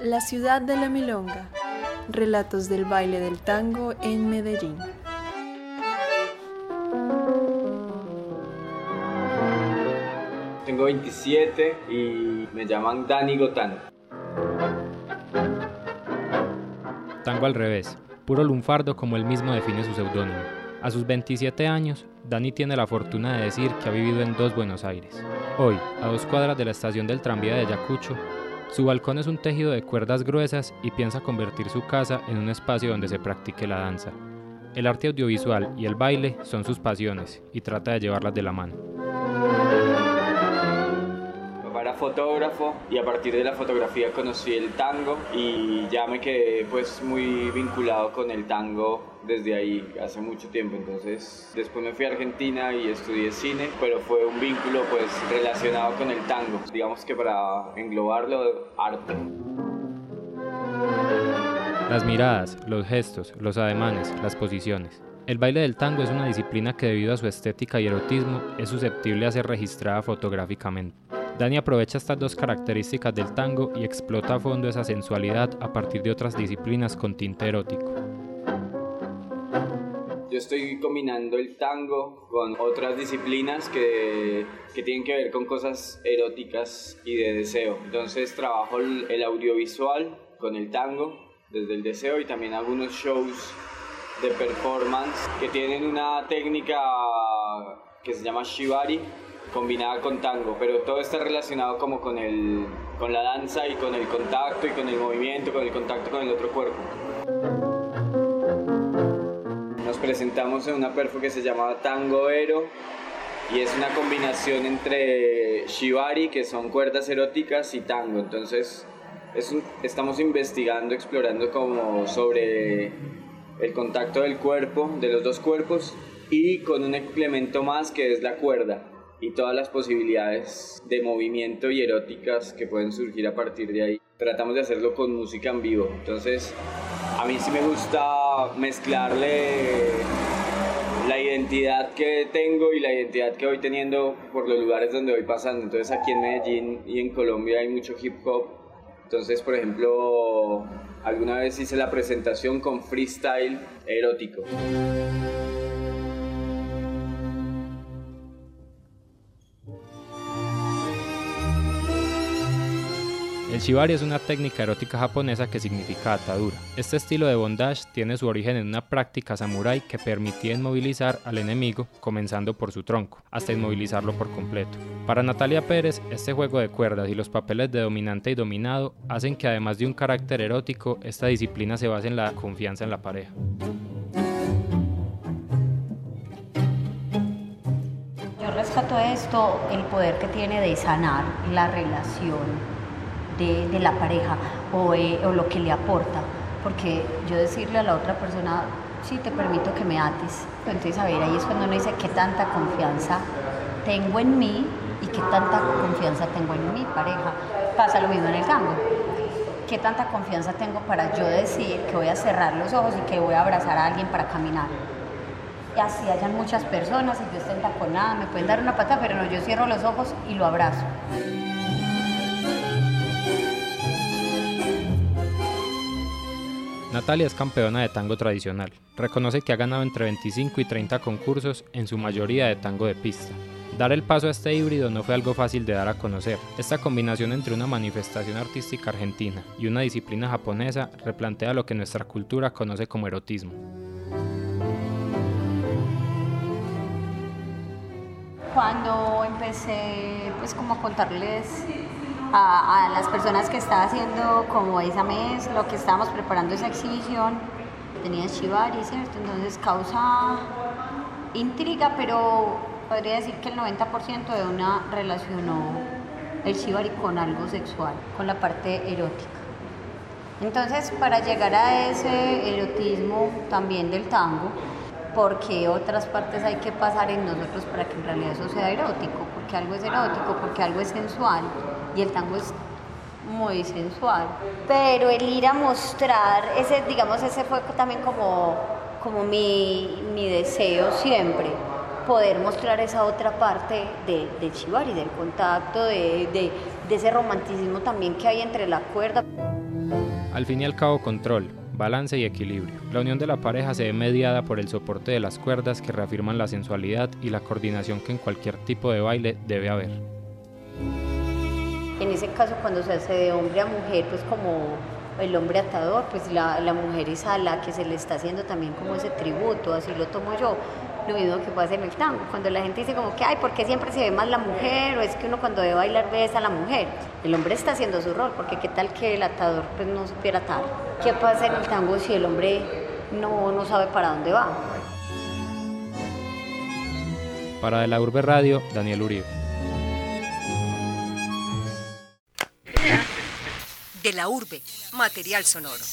La ciudad de la milonga. Relatos del baile del tango en Medellín. Tengo 27 y me llaman Dani Gotán. Tango al revés, puro lunfardo como él mismo define su seudónimo. A sus 27 años, Dani tiene la fortuna de decir que ha vivido en dos Buenos Aires. Hoy, a dos cuadras de la estación del tranvía de Ayacucho, su balcón es un tejido de cuerdas gruesas y piensa convertir su casa en un espacio donde se practique la danza. El arte audiovisual y el baile son sus pasiones y trata de llevarlas de la mano. Era fotógrafo y a partir de la fotografía conocí el tango y ya me quedé pues muy vinculado con el tango desde ahí hace mucho tiempo. Entonces después me fui a Argentina y estudié cine, pero fue un vínculo pues relacionado con el tango, digamos que para englobarlo arte. Las miradas, los gestos, los ademanes, las posiciones. El baile del tango es una disciplina que debido a su estética y erotismo es susceptible a ser registrada fotográficamente. Dani aprovecha estas dos características del tango y explota a fondo esa sensualidad a partir de otras disciplinas con tinte erótico. Yo estoy combinando el tango con otras disciplinas que, que tienen que ver con cosas eróticas y de deseo. Entonces trabajo el, el audiovisual con el tango desde el deseo y también algunos shows de performance que tienen una técnica que se llama shibari, combinada con tango, pero todo está relacionado como con, el, con la danza y con el contacto y con el movimiento, con el contacto con el otro cuerpo. Nos presentamos en una perfo que se llamaba Tango Ero y es una combinación entre shibari, que son cuerdas eróticas, y tango. Entonces es estamos investigando, explorando como sobre el contacto del cuerpo, de los dos cuerpos, y con un elemento más que es la cuerda y todas las posibilidades de movimiento y eróticas que pueden surgir a partir de ahí. Tratamos de hacerlo con música en vivo, entonces a mí sí me gusta mezclarle la identidad que tengo y la identidad que voy teniendo por los lugares donde voy pasando. Entonces aquí en Medellín y en Colombia hay mucho hip hop. Entonces, por ejemplo, alguna vez hice la presentación con freestyle erótico. El shibari es una técnica erótica japonesa que significa atadura. Este estilo de bondage tiene su origen en una práctica samurái que permitía inmovilizar al enemigo, comenzando por su tronco, hasta inmovilizarlo por completo. Para Natalia Pérez, este juego de cuerdas y los papeles de dominante y dominado hacen que además de un carácter erótico, esta disciplina se base en la confianza en la pareja. Yo rescato esto, el poder que tiene de sanar la relación de, la pareja eh, o, lo que le aporta. Porque yo decirle a la otra persona, sí, te permito que me ates. Entonces, a ver, ahí es cuando uno dice qué tanta confianza tengo en mí y qué tanta confianza tengo en mi pareja. Pasa lo mismo en el tango. ¿Qué tanta confianza tengo para yo decir que voy a cerrar los ojos y que voy a abrazar a alguien para caminar? Y así hayan muchas personas y yo esté entaconada, me pueden dar una pata, pero no, yo cierro los ojos y lo abrazo. Natalia es campeona de tango tradicional. Reconoce que ha ganado entre 25 y 30 concursos, en su mayoría de tango de pista. Dar el paso a este híbrido no fue algo fácil de dar a conocer. Esta combinación entre una manifestación artística argentina y una disciplina japonesa replantea lo que nuestra cultura conoce como erotismo. Cuando empecé pues como a contarles a, las personas que estaba haciendo como esa mes, lo que estábamos preparando esa exhibición, tenía Shibari, ¿cierto? Entonces causa intriga, pero podría decir que el 90% de una relacionó el Shibari con algo sexual, con la parte erótica. Entonces, para llegar a ese erotismo también del tango, porque otras partes hay que pasar en nosotros para que en realidad eso sea erótico? Porque algo es erótico, porque algo es sensual y el tango es muy sensual. Pero el ir a mostrar, ese, digamos, ese fue también como, como mi, deseo siempre, poder mostrar esa otra parte de, del chivari, del contacto, de, de ese romanticismo también que hay entre la cuerda. Al fin y al cabo, control, balance y equilibrio. La unión de la pareja se ve mediada por el soporte de las cuerdas que reafirman la sensualidad y la coordinación que en cualquier tipo de baile debe haber. En ese caso, cuando se hace de hombre a mujer, pues como el hombre atador, pues la, la mujer es a la que se le está haciendo también como ese tributo, así lo tomo yo lo mismo que pasa en el tango, cuando la gente dice como que, ay, ¿por qué siempre se ve más la mujer? O es que uno cuando debe bailar ve a la mujer. El hombre está haciendo su rol, porque qué tal que el atador pues no supiera atar. ¿Qué pasa en el tango si el hombre no, no sabe para dónde va? Para De la Urbe Radio, Daniel Uribe. La Urbe, material sonoro.